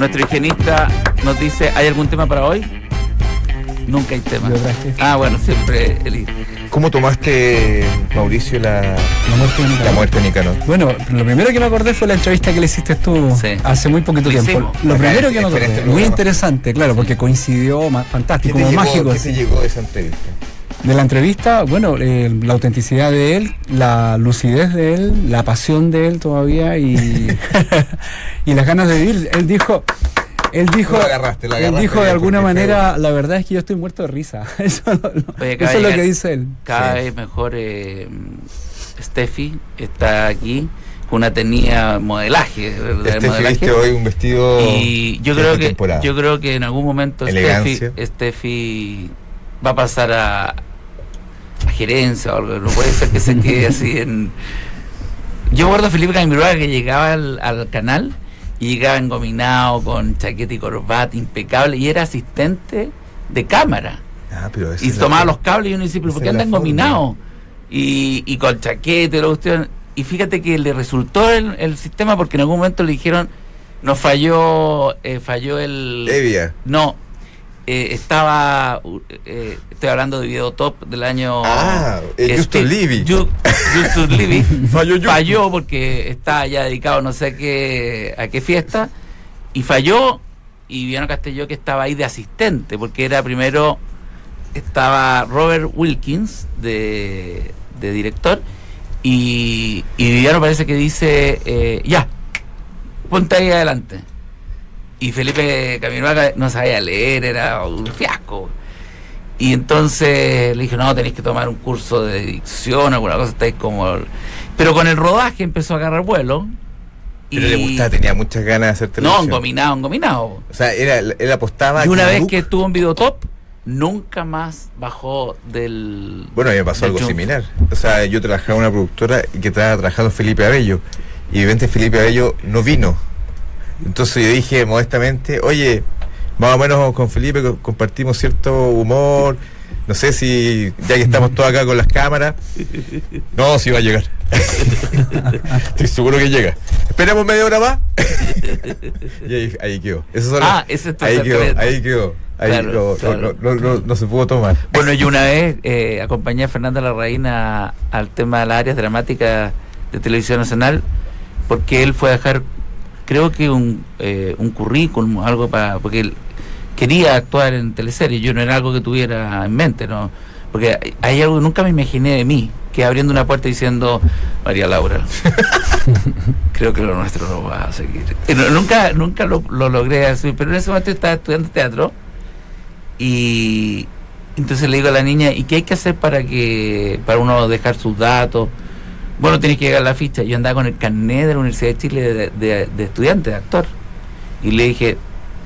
Nuestro higienista nos dice, ¿hay algún tema para hoy? Nunca hay tema. Ah, bueno, siempre el... ¿Cómo tomaste, Mauricio, la, la muerte de Nicanor. la muerte de Nicanor? Bueno, lo primero que me acordé fue la entrevista que le hiciste tú Sí. hace muy poquito Lo tiempo. Lo Acá, primero que me acordé, este muy interesante, claro, porque coincidió, ¿Qué fantástico, te, como llegó, mágico. ¿Qué así. te llegó de esa entrevista? De la entrevista, bueno, eh, la autenticidad de él, la lucidez de él, la pasión de él todavía y, y las ganas de vivir. Él dijo, él dijo, Lo agarraste, lo él dijo de alguna manera, la verdad es que yo estoy muerto de risa. Eso, lo- lo- Oye, acaba eso es lo que dice él. Cada Sí. vez mejor eh, Steffi está aquí con una tenía modelaje, Este modelaje. viste hoy un vestido Y yo creo que temporada. yo creo que en algún momento Steffi. Steffi va a pasar a, a gerencia o algo. No puede ser que se quede así en. Yo recuerdo a Felipe Camiroaga que llegaba al, al canal y llegaba engominado con chaqueta y corbata impecable y era asistente de cámara Ah, pero y la tomaba los cables y uno dice, pero ¿por qué anda la engominado? Y, y con chaqueta y la. Y fíjate que le resultó el, el sistema porque en algún momento le dijeron, nos falló, eh, falló el... Evia. No, eh, estaba, uh, eh, estoy hablando de Videotop del año... Ah, eh, Justus Livi Falló Justus. falló porque estaba ya dedicado no sé a qué, a qué fiesta. Y falló y Viviano Castelló que estaba ahí de asistente porque era primero estaba Robert Wilkins de, de director. Y, y Viviano parece que dice eh, ya ponte ahí adelante y Felipe Camiroaga no sabía leer era un fiasco y entonces le dije, no, tenéis que tomar un curso de dicción, alguna cosa, estáis como... Pero con el rodaje empezó a agarrar vuelo. Pero le gustaba, tenía muchas ganas de hacer No, televisión. engominado, engominado. O sea, era, él apostaba Y una vez que estuvo en Videotop, nunca más bajó del... Bueno, a mí me pasó algo similar. O sea, yo trabajaba en una productora que estaba trabajando Felipe Abello. Y de repente Felipe Abello no vino. Entonces yo dije modestamente, oye, más o menos con Felipe co- compartimos cierto humor. No sé si, ya que estamos todos acá con las cámaras. No, si va a llegar. Estoy seguro que llega. Esperamos media hora más. y ahí, ahí quedó. Eso son Ah, ese es ahí quedó, ahí quedó. Ahí Claro, no- claro. no- no- no- no se pudo tomar. Bueno, yo una vez eh, acompañé a Fernanda Larraín al tema de las áreas dramáticas de Televisión Nacional, porque él fue a dejar, creo que un, eh, un currículum, algo para. porque él quería actuar en teleseries, yo no era algo que tuviera en mente, ¿no? Porque hay- algo que nunca me imaginé de mí, que abriendo una puerta diciendo, María Laura, creo que lo nuestro no va a seguir. No- nunca nunca lo, lo logré así, pero en ese momento estaba estudiando teatro y entonces le digo a la niña, ¿y qué hay que hacer para que para uno dejar sus datos? Bueno, tienes que llegar a la ficha. Yo andaba con el carnet de la Universidad de Chile de, de- de estudiante, de actor. Y le dije,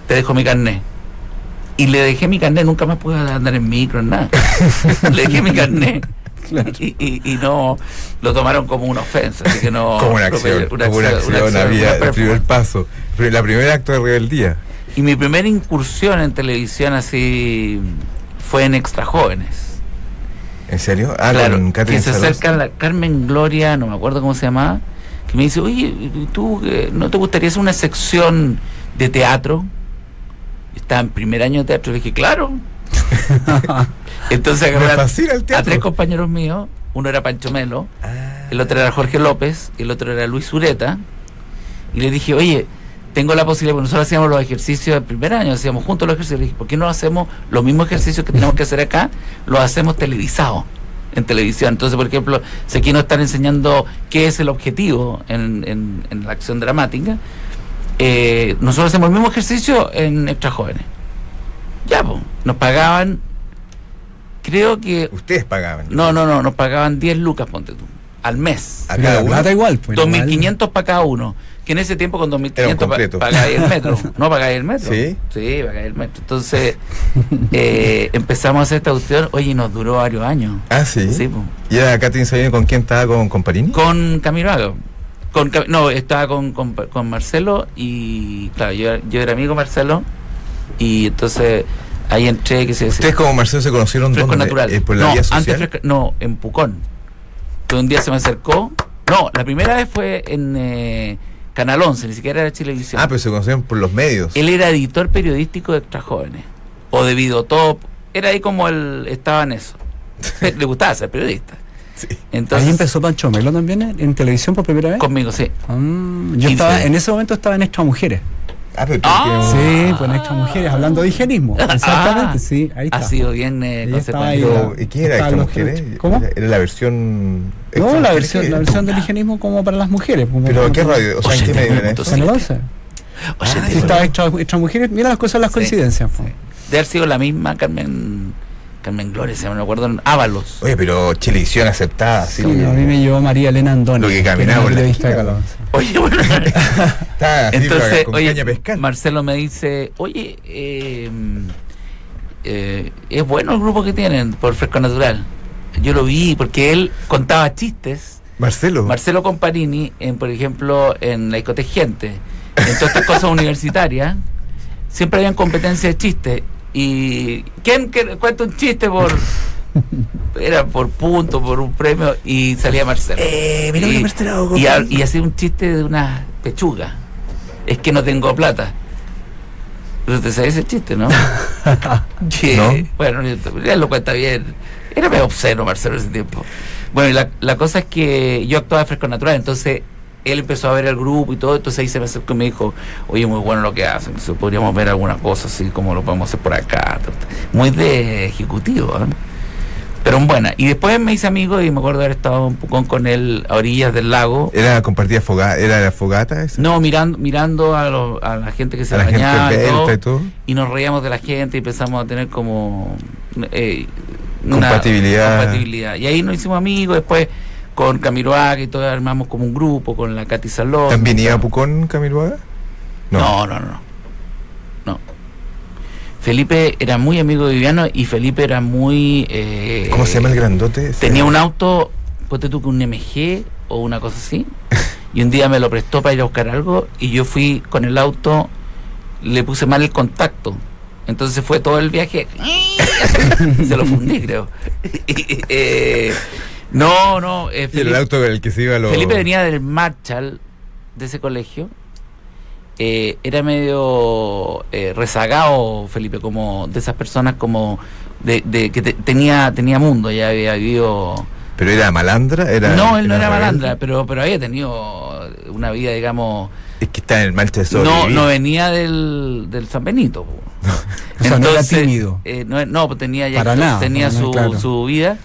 te dejo mi carnet. Y le dejé mi carnet, nunca más pude andar en micro, en nada. le dejé mi carnet. Y, y- y no lo tomaron como una ofensa, así que no. como una no- acción, como una acción, una había una el primer paso, la primera acto de rebeldía. Y mi primera incursión en televisión así fue en Extra Jóvenes. ¿En serio? Ah, claro, con que Catherine se Salos. acerca la Carmen Gloria, no me acuerdo cómo se llamaba, que me dice, oye, ¿y ¿tú eh, no te gustaría hacer una sección de teatro? Estaba en primer año de teatro, le dije, claro. Entonces agarré a- tres compañeros míos, uno era Pancho Melo, Ah, el otro era Jorge López, el otro era Luis Ureta, y le dije, oye, tengo la posibilidad, porque nosotros hacíamos los ejercicios del primer año, hacíamos juntos los ejercicios, le dije, ¿por qué no hacemos los mismos ejercicios que tenemos que hacer acá? Los hacemos televisados, en televisión. Entonces, por ejemplo, si aquí nos están enseñando qué es el objetivo en, en- en la acción dramática, eh, nosotros hacemos el mismo ejercicio en Extra Jóvenes. Ya, pues, nos pagaban, creo que, Ustedes pagaban. no, no, no, nos pagaban 10 lucas, ponte tú, al mes. A cada uno. igual, pues. igual. 2.500 para cada uno. Que en ese tiempo con Era un 2.500 pa- completo. pagáis el metro. ¿No pagáis el metro? ¿Sí? Sí, pagáis el metro. Entonces eh, empezamos a hacer esta cuestión. Oye, y nos duró varios años. Ah, sí. Sí. ¿Y era Catherine Sabino con quién estaba? ¿Con, con Parini? Con Camilo Hago. Con, no, estaba con, con, con Marcelo y claro, yo, yo era amigo de Marcelo y entonces ahí entré, que se ¿Ustedes como Marcelo se conocieron Fresco dónde? Natural. Eh, ¿Por la no, vía social? antes no, en Pucón. Que un día se me acercó. No, la primera vez fue en, eh, Canal 11, ni siquiera era Chilevisión. Ah, pero se conocían por los medios. Él era editor periodístico de Extra Jóvenes, o de Videotop, era ahí como él estaba en eso. Le gustaba ser periodista. Sí. Entonces, Ahí empezó Pancho Melo también en, en televisión por primera vez. conmigo, sí. Ah, yo estaba, sí. en ese momento estaba en Extra Mujeres. Ah, pero Ah. que- Sí, pues en Extra Mujeres, hablando de higienismo. Exactamente, Ah, sí, ahí está. Ha sido bien eh, consecuente. ¿y ¿Qué era Estaban esta los mujer? tres. ¿Cómo? Era, la versión. No, extra la versión, ¿qué la versión del higienismo como para las mujeres. como Pero ¿qué radio? O sea, ¿en qué medio era eso? En el 11. Oye, Ah, Estaba extra, extra mujeres. Mira las cosas, las Sí, coincidencias. sí. De haber sido la misma Carmen Carmen Gloria, se me acuerdo, en Ábalos. Oye, pero Chilevisión aceptada, Sí, así. a mí me llevó María Elena Andoni. Lo que caminaba la Calonce. Oye, bueno, Está así, entonces, con oye, caña. Marcelo me dice, oye, eh, eh, es bueno el grupo que tienen por Fresco Natural. Yo lo vi porque él contaba chistes, Marcelo. Marcelo Comparini, en, por ejemplo, en la discoteca Gente, en todas estas cosas universitarias, siempre habían competencia de chistes. Y ¿quién que- cuenta un chiste por era por punto, por un premio y salía Marcelo. Eh, mira y, Marcelo y, y hacía un chiste de una pechuga. Es que no tengo plata. Pero te sabes ese chiste, ¿no? Que, ¿No? Bueno, él lo cuenta bien. Era medio obsceno Marcelo en ese tiempo. Bueno, y la, la cosa es que yo actuaba de fresco natural, entonces él empezó a ver el grupo y todo, entonces ahí se me acercó y me dijo, oye, muy bueno lo que hacen, podríamos ver algunas cosas así como lo podemos hacer por acá. Muy de ejecutivo, ¿eh? pero buena. Y después me hice amigo y me acuerdo haber estado un poco con él a orillas del lago. Era compartida fogata, era la fogata esa. No, mirando, mirando a, lo- a la gente que se a la gente bañaba y todo, delta y todo. y nos reíamos de la gente y empezamos a tener como eh, Compatibilidad. compatibilidad. Y ahí nos hicimos amigos, después con Camiroaga y todo armamos como un grupo, con la Katy Salón. ¿También iba Pucón, Camiloaga? No, no, no, no. No. Felipe era muy amigo de Viviano y Felipe era muy... eh, ¿Cómo se llama el grandote? ese? Tenía un auto, ponte tú que un MG o una cosa así, y un día me lo prestó para ir a buscar algo y yo fui con el auto, le puse mal el contacto. Entonces fue todo el viaje, se lo fundí creo. Y, eh, no, no, eh, Y el Felipe, auto el que se iba. Felipe venía del Marshall de ese colegio. Eh, era medio eh, rezagado Felipe como de esas personas como de, de que te- tenía tenía mundo ya había vivido ¿Pero era malandra? Era, no, él no era rebelde? malandra, pero, pero había tenido una vida, digamos. Es que está en el mal de No, no venía del, del San Benito. O sea, no era tímido. eh, no, no, pues tenía ya Para nada, tenía para nada, su, claro. su vida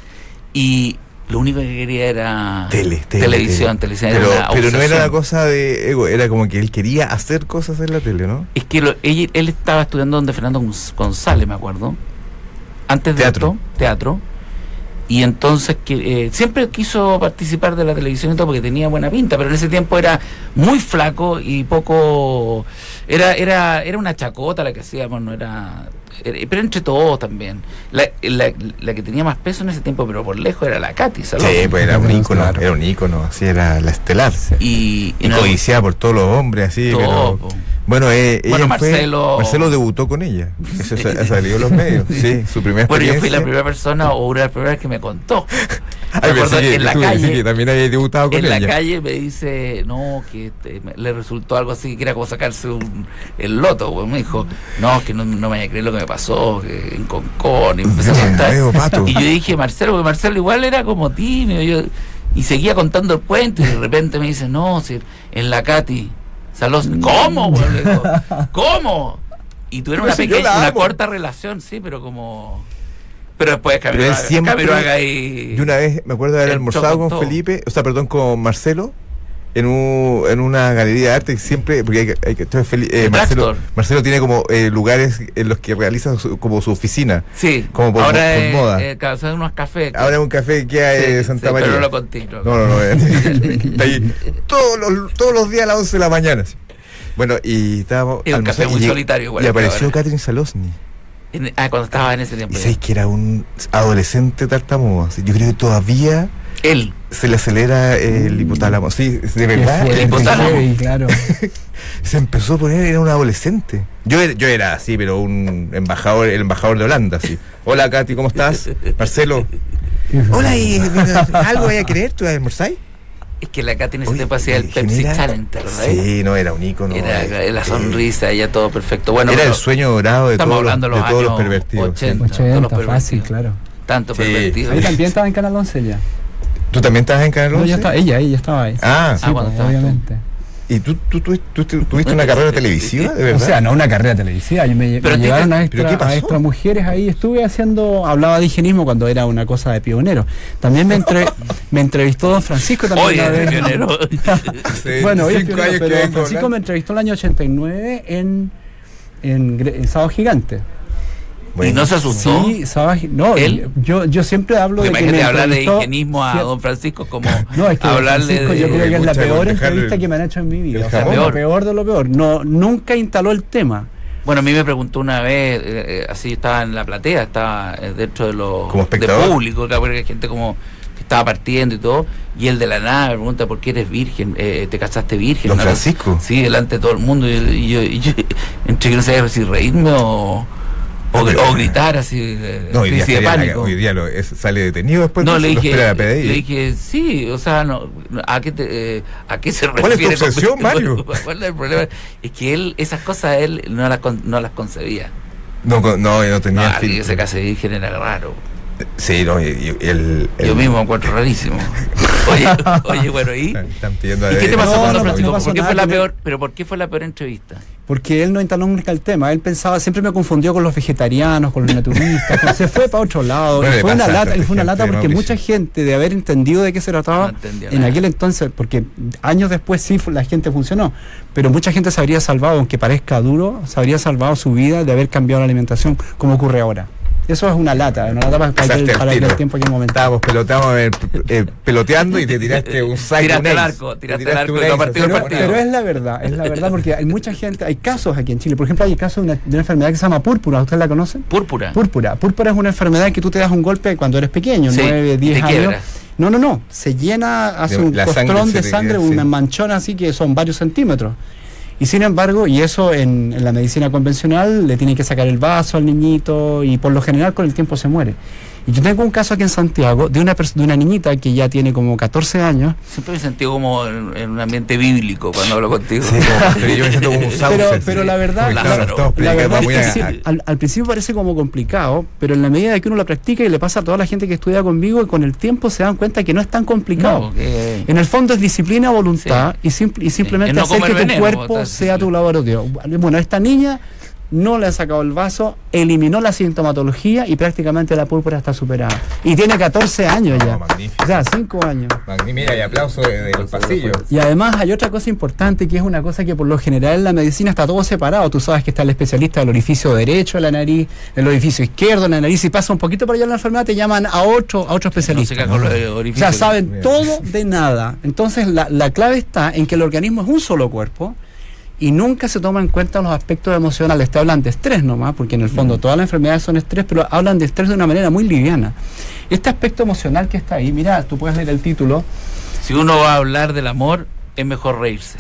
y lo único que quería era Tele, tele, televisión, tele. televisión. Pero, era una pero no era la cosa de ego, era como que él quería hacer cosas en la tele, ¿no? Es que lo- él estaba estudiando donde Fernando Gonz- González, me acuerdo. Antes de Teatro. esto, teatro. Y entonces que eh, siempre quiso participar de la televisión y todo porque tenía buena pinta, pero en ese tiempo era muy flaco y poco era era era una chacota la que hacíamos, no era, era- pero entre todos también. La, la, la que tenía más peso en ese tiempo, pero por lejos era la Katy, Salón. Sí, pues era un Claro. ícono, era un ícono, así era la estelar. y, Y no- codiciada por todos los hombres, así. todo, pero-. Bueno, eh, Bueno, fue- Marcelo- Marcelo debutó con ella. Eso sa- ha salido en los medios. Sí, su primera Bueno, yo fui la primera persona o una de las primeras que me contó. Ay, Me que, en la tú calle. que también había debutado con en ella. la calle me dice, no, que este, le resultó algo así, que era como sacarse un, el loto. Pues me dijo, no, que no, no me vaya a creer lo que me pasó, que en Concón, y me empezó a contar. Y yo dije, Marcelo, porque Marcelo igual era como tímido. Yo, y seguía contando el cuento, y de repente me dice, no, si en la Salos, ¿cómo? güey? ¿Cómo? Y tuvieron Pero una si yo pequeña, una corta relación, sí, pero como. Pero después Pero Camiroaga, siempre- Camiroaga. Y una vez me acuerdo de haber almorzado con todo. Felipe, o sea, perdón, con Marcelo, en, un, en una galería de arte que siempre, porque hay, que- hay que, entonces Feli- eh, Marcelo. Marcelo tiene como eh, lugares en los que realiza su- como su oficina. Sí, Como por- ahora por es, moda. eh, claro, son unos cafés. Ahora es un café que hay Sí, de Santa sí, María. Pero no lo conté. no. No, no, eh, Está ahí todos los, todos los días a las 11 de la mañana. Bueno, y estábamos. Es un café muy y solitario igual Y apareció. Catherine Salosny. En- ah, cuando estaba en ese Y tiempo. sabéis que era un adolescente tartamudo. Yo creo que todavía Él. se le acelera el hipotálamo. Sí, de verdad. el hipotálamo. heavy, claro. Se empezó a poner, era un adolescente. Yo era, yo era así, pero un embajador, el embajador de Holanda, así. Hola, Katy, ¿cómo estás? Marcelo. Hola, ¿y algo vaya a querer? ¿Tú vas a almorzar? Es que la Katy en ese tiempo hacía el Pepsi genera- Challenge, ¿verdad? Sí, no, era un ícono. Era eh, la eh, sonrisa, ya todo perfecto. Bueno, era el sueño dorado de estamos todos, los, hablando de todos los años pervertidos. 80. sí. todos los 80, fácil, pervertidos. claro. tanto Sí. pervertido. Ahí también estaba en Canal 11 ya. ¿Tú también estabas en Canal No, 11? ya estaba, ella, ella estaba ahí. Ah, Sí, Ah, cuando pues, tú. obviamente. ¿y tú, tú, tú, tú- tú tuviste una carrera televisiva, de verdad? O sea, no una carrera televisiva. me, Pero me te- llevaron a ¿pero extra, qué pasó? a extra mujeres ahí. Estuve haciendo, hablaba de higienismo cuando era una cosa de pionero. También me, entre, me entrevistó don Francisco también. Vez. pionero. Bueno, hoy es pionero, pero don Francisco me entrevistó en el año 89 en, en, Gre- en Sábado Gigante. Y no se asustó. Sí, No, ¿Él? yo, yo siempre hablo de que Imagínate me hablar de higienismo a don Francisco como No, es que hablarle Francisco de... yo creo que es la peor entrevista el- que me han hecho en mi vida. el O sea, jamón. lo peor de lo peor. No, nunca instaló el tema. Bueno, a mí me preguntó una vez, eh, eh, así estaba en la platea, estaba eh, dentro de lo Como espectador. de público, claro, porque hay gente como que estaba partiendo y todo, y él de la nada me pregunta por qué eres virgen, eh, te casaste virgen. Don Francisco. Sí, delante de todo el mundo, y, y yo, y yo entre que no sabía si reírme o, o, gr- o gritar así, eh, No, hoy día, de la- pánico. hoy día lo- es- sale detenido después. No, de le dije, espera la PDI. le dije, sí, o sea, no, ¿a qué, te, eh, ¿a qué se refiere? ¿Cuál es tu con- obsesión, Mario? ¿Cuál es el problema? Es que él, esas cosas él no las, no las concebía. No, no, no No, tenía alguien que filtro. se case virgen era raro. Sí, no, y, y el, el- Yo mismo encuentro rarísimo. Oye, oye, bueno, ¿y? Están, están pidiendo ¿Y qué te pasó No, con no, no pasó ¿Por qué fue la peor, pero por qué fue la peor entrevista? Porque él no instaló nunca el tema. Él pensaba, siempre me confundió con los vegetarianos, con los naturistas. se fue para otro lado. Bueno, fue una lata, fue una lata porque mucha gente, de haber entendido de qué se trataba, en aquel entonces, porque años después sí la gente funcionó, pero mucha gente se habría salvado, aunque parezca duro, se habría salvado su vida de haber cambiado la alimentación, como ocurre ahora. Eso es una lata, una lata para, para aquel, al para tiro. tiempo, aquel momento. Estábamos peloteando, eh, eh, peloteando y te tiraste un saco. Tiraste ace. arco, Te tiraste tiraste al arco el así Pero, partido. pero es la verdad, es la verdad, porque hay mucha gente, hay casos aquí en Chile. Por ejemplo, hay el caso de una, de una enfermedad que se llama púrpura, ¿ustedes la conocen? Púrpura. Púrpura. Púrpura es una enfermedad que tú te das un golpe cuando eres pequeño, Sí, 9, y 10 te años. No, no, no. Se llena, hace De- un la costrón de sangre, una manchón así que son varios centímetros. Y sin embargo, y eso en, la medicina convencional, le tienen que sacar el vaso al niñito y por lo general con el tiempo se muere. Yo tengo un caso aquí en Santiago de una, de una niñita que ya tiene como 14 años. Siempre me sentido como en, en un ambiente bíblico cuando hablo contigo. Sí, como- pero yo me siento como un Pero, pero la verdad, la, la verdad es que a- sí, al, al principio parece como complicado, pero en la medida de que uno lo practica y le pasa a toda la gente que estudia conmigo, y con el tiempo se dan cuenta que no es tan complicado. No, que- En el fondo es disciplina, voluntad y, simple- y simplemente no hacer que tu veneno, cuerpo sea tu laboratorio. Bueno, esta niña no le han sacado el vaso, eliminó la sintomatología y prácticamente la púrpura está superada. Y tiene 14 años No, ya. magnífico. O sea, 5 años. Magnífico. Mira, y aplauso de- del pasillo. Y además hay otra cosa importante que es una cosa que por lo general en la medicina está todo separado. Tú sabes que está el especialista del orificio derecho de la nariz, el orificio izquierdo de la nariz. Si pasa un poquito por allá la enfermedad, te llaman a otro, a otro no especialista. los o sea, saben todo de nada. Entonces la, la clave está en que el organismo es un solo cuerpo y nunca se toma en cuenta los aspectos emocionales. Te hablan de estrés nomás, porque en el fondo todas las enfermedades son estrés, pero hablan de estrés de una manera muy liviana. Este aspecto emocional que está ahí, mira, tú puedes leer el título, Si uno va a hablar del amor, es mejor reírse.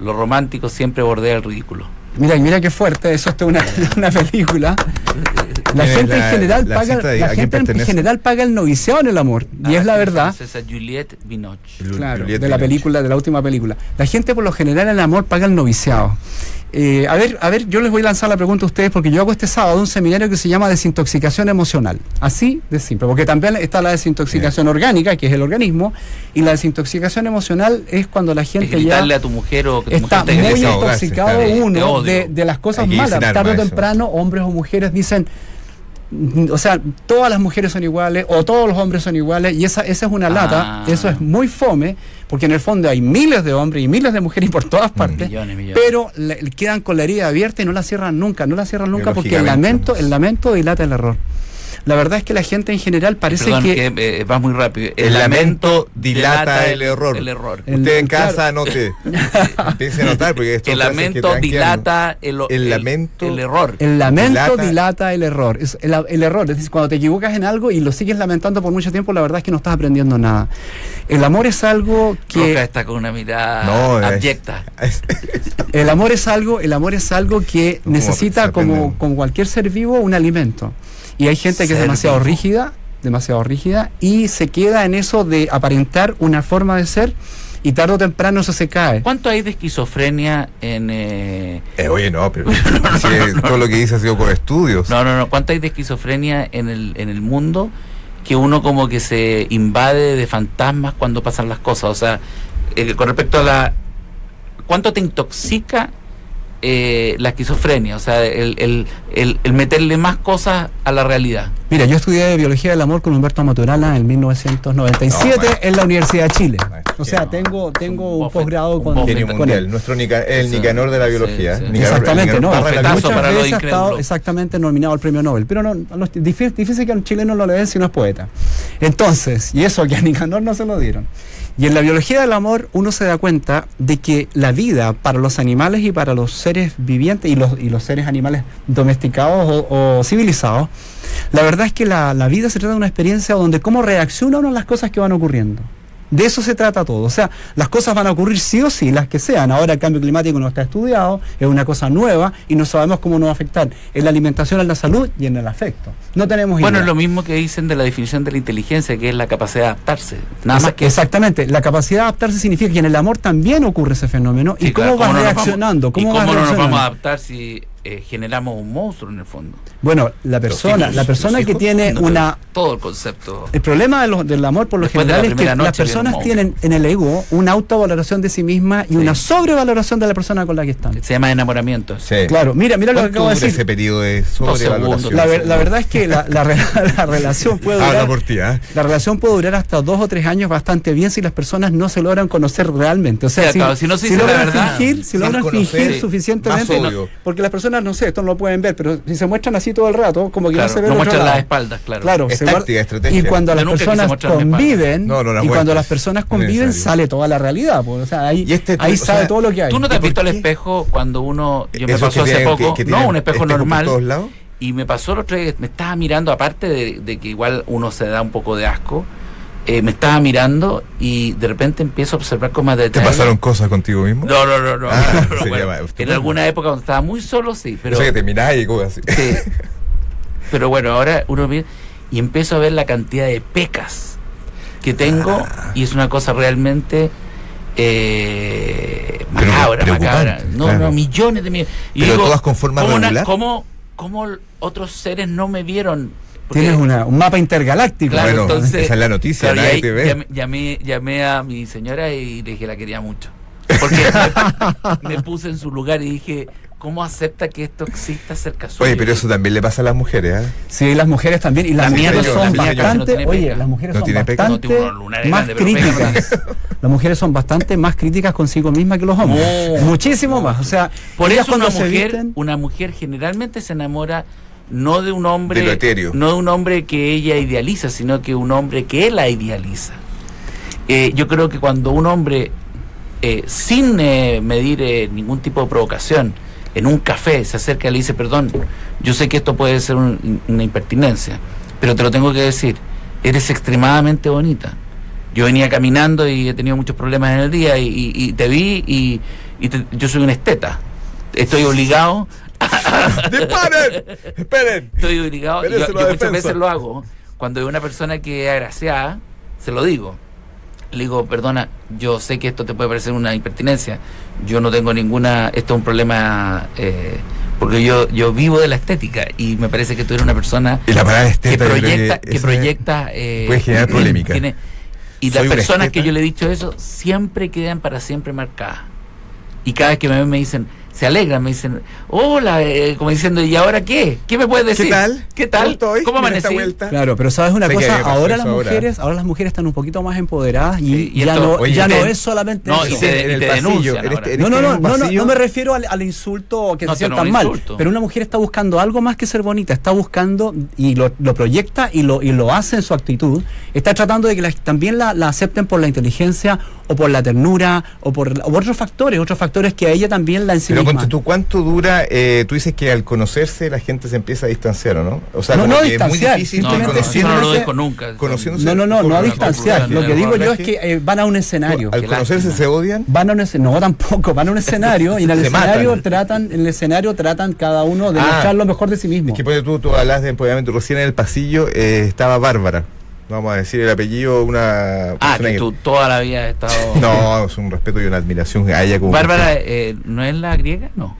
Lo romántico siempre bordea el ridículo. Mira, mira qué fuerte, eso es una, una película. La gente la- en general la paga, de- la ¿a gente en general paga el noviciado en el amor. Y es la verdad. Esa Juliette Binoche. Claro, Juliette de la Binoche. película, de la última película. La gente por lo general en el amor paga el noviciado. Eh, a ver, a ver, yo les voy a lanzar la pregunta a ustedes porque yo hago este sábado un seminario que se llama desintoxicación emocional. Así de simple, porque también está la desintoxicación orgánica, que es el organismo, y la desintoxicación emocional es cuando la Es gente ya gritarle a tu mujer o que tu está mujer te muy intoxicado claro. Uno. De, de las cosas malas. Tarde o temprano, hombres o mujeres dicen, mm, o sea, todas las mujeres son iguales o todos los hombres son iguales y esa, esa es una lata, Ah. eso es muy fome, porque en el fondo hay miles de hombres y miles de mujeres por todas partes, Millones, millones. pero le- quedan con la herida abierta y no la cierran nunca, no la cierran nunca porque el lamento, el lamento dilata el error. La verdad es que la gente en general parece Perdón, que... que, eh, vas muy rápido. El lamento dilata el error. El error. El- Usted en claro. casa anote. Empiece a anotar porque esto El que lamento quedando. dilata el, El lamento- el error. El lamento dilata, Dilata- el error. Es el, el error, es decir, cuando te equivocas en algo y lo sigues lamentando por mucho tiempo, la verdad es que no estás aprendiendo nada. El amor es algo Roca que está con una mirada No, es- abyecta. el amor es algo, el amor es algo que Como necesita como con cualquier ser vivo un alimento. Y hay gente que es demasiado vivo. rígida demasiado rígida, y se queda en eso de aparentar una forma de ser y tarde o temprano eso se cae. ¿Cuánto hay de esquizofrenia en... Eh... Eh, oye, no, pero si todo lo que dice ha sido por estudios. No, no, no. ¿Cuánto hay de esquizofrenia en el, en el mundo que uno como que se invade de fantasmas cuando pasan las cosas? O sea, eh, con respecto a la... ¿Cuánto te intoxica eh, la esquizofrenia, o sea, el, el, el, meterle más cosas a la realidad. Mira, yo estudié Biología del Amor con Humberto Maturana en 1997 en la Universidad de Chile. o sea, tengo, tengo un, posgrado con, mundial, nuestro el Nicanor de la biología. exactamente, no, muchas veces ha estado exactamente nominado al premio Nobel, pero no, difícil, difícil que a un chileno no lo den si no es poeta. Entonces, y eso que a Nicanor no se lo dieron. Y en la biología del amor uno se da cuenta de que la vida para los animales y para los seres vivientes y los, y los seres animales domesticados o, civilizados, la verdad es que la, la, vida se trata de una experiencia donde cómo reacciona uno a las cosas que van ocurriendo. De eso se trata todo. O sea, las cosas van a ocurrir sí o sí, las que sean. Ahora el cambio climático no está estudiado, es una cosa nueva y no sabemos cómo nos va a afectar en la alimentación, en la salud y en el afecto. No tenemos Bueno, es lo mismo que dicen de la definición de la inteligencia, que es la capacidad de adaptarse. Nada más que Exactamente. La capacidad de adaptarse significa que en el amor también ocurre ese fenómeno. ¿Y cómo va reaccionando? ¿Cómo, ¿Y cómo no nos vamos a adaptar si eh, generamos un monstruo en el fondo. Bueno, la persona, la persona que tiene una todo el concepto. El problema del amor por lo general es que las personas tienen en el ego una autovaloración de sí misma y una sobrevaloración de la persona con la que están. Se llama enamoramiento. Claro, mira, mira lo que acabo de decir. ese periodo de sobrevaloración? La, la, verdad es que la, la, relación puede durar. ¿eh? La relación puede durar hasta dos o tres años bastante bien si las personas no se logran conocer realmente. O sea, si, no se logran fingir, si logran fingir suficientemente, porque las personas no sé, esto no lo pueden ver, pero si se muestran así todo el rato, como que no se ve no muestran las espaldas, claro. claro es táctica, estrategia. Y cuando las personas conviven, y cuando las personas conviven, sale toda la realidad. Pues, o sea, ahí, este, ahí sabe todo lo que hay. ¿Tú no te has visto el espejo cuando uno, yo me pasó hace poco, no, un espejo normal, y me pasó el otro día, me estaba mirando, aparte de que igual uno se da un poco de asco, eh, me estaba mirando y de repente empiezo a observar con más detalle. ¿Te pasaron cosas contigo mismo? No, no, no. no, ah, en alguna época cuando estaba muy solo, sí. Pero, o sea, que te mirás y cosas así. Sí. Pero bueno, ahora uno mira y empiezo a ver la cantidad de pecas que tengo ah. y es una cosa realmente eh, macabra, macabra. No, no, millones de millones. Y pero todas con forma regular. ¿cómo, ¿Cómo otros seres no me vieron Tienes una, un mapa intergaláctico. bueno, entonces, esa es la noticia, nadie te ve. Llamé, llamé, a mi señora y le dije la quería mucho. Porque me, puse en su lugar y dije, ¿cómo acepta que esto exista cerca suyo? Oye, pero eso también le pasa a las mujeres, ¿eh? Sí, las mujeres también. Y las mujeres son bastante, oye, las mujeres son bastante más críticas. las mujeres son bastante más críticas consigo mismas que los hombres. Muchísimo más. O sea, por eso una mujer, una mujer generalmente se enamora no de un hombre no de un hombre que ella idealiza sino que un hombre que él la idealiza. Eh, yo creo que cuando un hombre eh, sin eh, medir ningún tipo de provocación en un café se acerca y le dice perdón yo sé que esto puede ser una impertinencia pero te lo tengo que decir eres extremadamente bonita. Yo venía caminando y he tenido muchos problemas en el día y, te vi y, yo soy un esteta. Estoy obligado ¡Disparen! ¡Esperen! Estoy obligado. Yo, muchas veces lo hago. Cuando hay una persona que es agraciada, se lo digo. Le digo, perdona, yo sé que esto te puede parecer una impertinencia. Yo no tengo ninguna. Esto es un problema. Eh, porque yo yo vivo de la estética y me parece que tú eres una persona y la que proyecta que, proyecta eh, puede generar polémica y las personas que yo le he dicho eso siempre quedan para siempre marcadas y cada vez que me ven me dicen se alegran, me dicen, hola, eh, como diciendo, ¿y ahora qué? ¿Qué me puedes decir? ¿Qué tal? ¿Qué tal? ¿Cómo, amanecí? Claro, pero sabes una cosa, ahora las mujeres, ahora. las mujeres están un poquito más empoderadas y, ya, no, ya no es solamente no, eso. en el pasillo, este, no, no, no, no, no, me refiero al, insulto que se sientan mal, pero una mujer está buscando algo más que ser bonita, está buscando y lo, proyecta y lo, y lo hace en su actitud, está tratando de que también la, acepten por la inteligencia o por la ternura o por, otros factores, otros factores que a ella también la enseñan Pero tú, ¿cuánto dura? eh, tú dices que al conocerse la gente se empieza a distanciar, ¿o no? O sea, No, no que es muy distanciar, difícil No, no, no, no lo simplemente- dejo nunca. conociéndose No, no, no, no a distanciar. Lo que digo yo es que eh, van a un escenario. Al conocerse lástima. se odian. Van a un escenario, no tampoco, van a un escenario y en el escenario matan. tratan, en el escenario tratan cada uno de Ah. mostrar lo mejor de sí mismo. Es que ponte tú, tú hablas de empoderamiento. Recién en el pasillo eh, estaba Bárbara. Vamos a decir el apellido, una Ah, que que- tú toda la vida has estado. No, es un respeto y una admiración a ella como. Bárbara, eh, ¿no es la griega? No.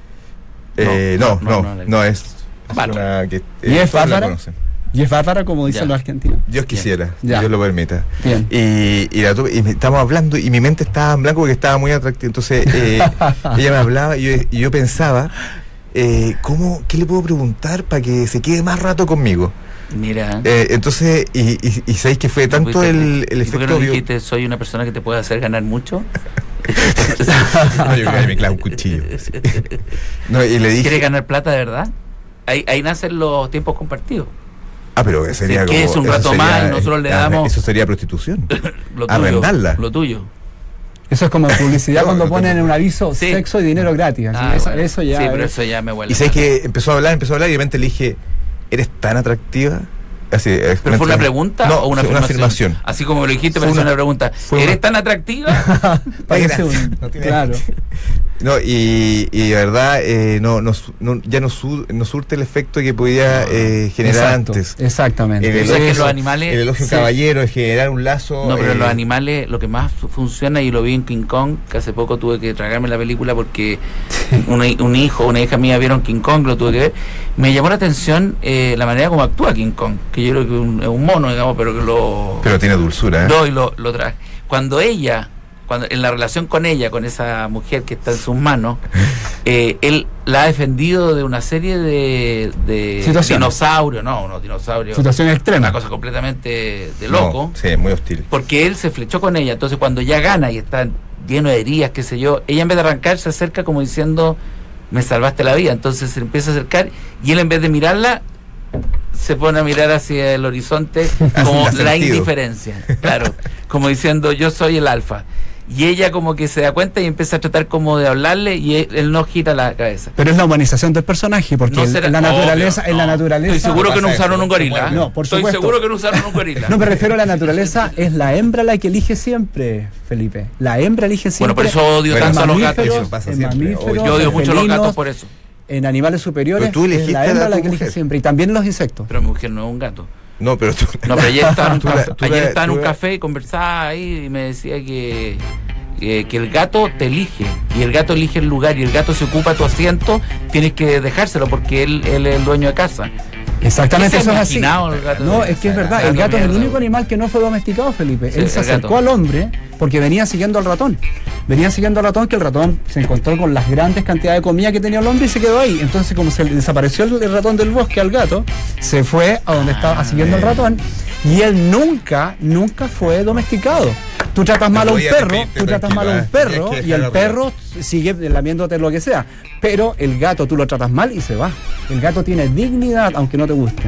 Eh, no, no, no, no, no, no, es, es Bárbara. una que. eh, ¿Y es Bárbara? Y es bárbara como dicen Ya. los argentinos. Dios quisiera, Ya. Dios lo permita. Bien. Y, y, la tuve- y me- estábamos hablando y mi mente estaba en blanco porque estaba muy atractiva. Entonces eh, ella me hablaba y yo, y yo pensaba, eh, ¿cómo, ¿qué le puedo preguntar para que se quede más rato conmigo? Mira. Eh, entonces, y, y, y sabéis que fue tanto ¿Fuiste- el, el ¿y ¿Por qué efecto no bio- dijiste soy una persona que te puede hacer ganar mucho? No, yo creo que me clavo un cuchillo. No, y le dije, ¿Quieres ganar plata de verdad? Ahí, ahí nacen los tiempos compartidos. ah, pero sería que como. es un eso rato sería, más y nosotros le damos- Eso sería prostitución. Lo tuyo. Arrendarla. Lo tuyo. Eso es como publicidad No, cuando no ponen en un aviso Sí. sexo y dinero gratis. Ah, eso, bueno. eso ya. Sí, pero es- eso ya me huele. Y sabes que empezó a hablar, empezó a hablar y de repente le dije, ¿eres tan atractiva? Así, eh, ¿Pero fue una pregunta no, o una fue afirmación? Así como lo dijiste, Fue pareció una- una, pregunta. fue ¿Eres una- tan atractiva? parece un- No tiene- claro. No, y, y de verdad eh, no, no, su- no- ya no, su- no surte el efecto que podía eh, generar Exacto, antes. Exactamente. El O sea, que elogio, los animales- el elogio sí. caballero es generar un lazo. No, pero eh, los animales, lo que más fu- funciona, y lo vi en King Kong, que hace poco tuve que tragarme la película porque una- un hijo, una hija mía vieron King Kong, lo tuve que ver. Me llamó la atención eh, la manera como actúa King Kong, que yo creo que un- es un mono, digamos, pero que lo. Pero tiene dulzura, ¿eh? No, y lo, lo trae. Cuando ella, cuando en la relación con ella, con esa mujer que está en sus manos, eh, él la ha defendido de una serie de, de Situaciones. dinosaurios, no, unos dinosaurios. Situación extrema. Una cosa completamente de No, loco sí, muy hostil. porque él se flechó con ella. Entonces, cuando ya gana y está lleno de heridas, qué sé yo, ella en vez de arrancar se acerca como diciendo, me salvaste la vida. Entonces se empieza a acercar y él en vez de mirarla, se pone a mirar hacia el horizonte como la indiferencia. Claro, como diciendo, yo soy el alfa. Y ella como que se da cuenta y empieza a tratar como de hablarle y él, él no gira la cabeza. Pero es la humanización del personaje, porque No en- será- en la naturaleza, obvio, en la no. naturaleza. Estoy seguro que no usaron eso, un gorila. No, por Estoy supuesto. seguro que no usaron un gorila. No me refiero a la naturaleza, es la hembra la que elige siempre, Felipe. La hembra elige siempre. bueno, por eso odio tanto a los gatos. Eso pasa siempre. Yo odio mucho a los gatos por eso. En animales superiores, Pero tú es elegiste la a hembra tu la que elige mujer. siempre. Y también los insectos. Pero mi mujer no es un gato. No, pero tú. No, pero ayer estaba en un, Tú la- café, tú ayer estaba en un la- café y conversaba ahí y me decía que, que, que el gato te elige y el gato elige el lugar y el gato se ocupa tu asiento, tienes que dejárselo porque él, él es el dueño de casa. Exactamente, ¿Qué se eso es así. imaginado el gato? No, es que es verdad, el Gato es el único animal que no fue domesticado, Felipe. Sí, Él se acercó al hombre porque venía siguiendo al ratón. Venía siguiendo al ratón que el ratón se encontró con las grandes cantidades de comida que tenía el hombre y se quedó ahí. Entonces, como se le desapareció el, ratón del bosque al gato, se fue a donde estaba Ah, siguiendo al ratón y él nunca, nunca fue domesticado. Tú tratas mal a un perro, tú tratas mal a un perro y el perro sigue lamiéndote lo que sea. Pero el gato tú lo tratas mal y se va. El gato tiene dignidad aunque no te guste.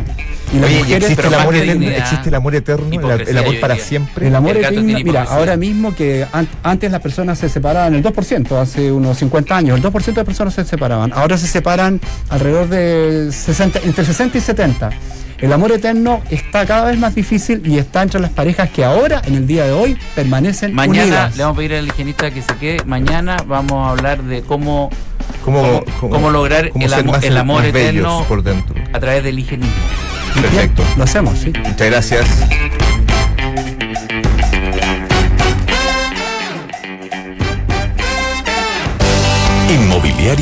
Y Oye, ¿y mujeres existe pero el amor eterno? dignidad, ¿Existe el amor eterno? El, amor para diría. siempre. El amor El tiene Mira, ahora mismo que an- antes las personas se separaban el 2%, hace unos 50 años, el 2% de personas se separaban. Ahora se separan alrededor de 60, entre 60 y 70. El amor eterno está cada vez más difícil y está entre las parejas que ahora, en el día de hoy, permanecen Mañana unidas. le vamos a pedir al higienista que se quede. Mañana vamos a hablar de cómo, ¿Cómo, cómo- cómo lograr el amo- más- el amor eterno? por dentro? a través del higienismo. Perfecto. Lo hacemos, sí. Muchas gracias.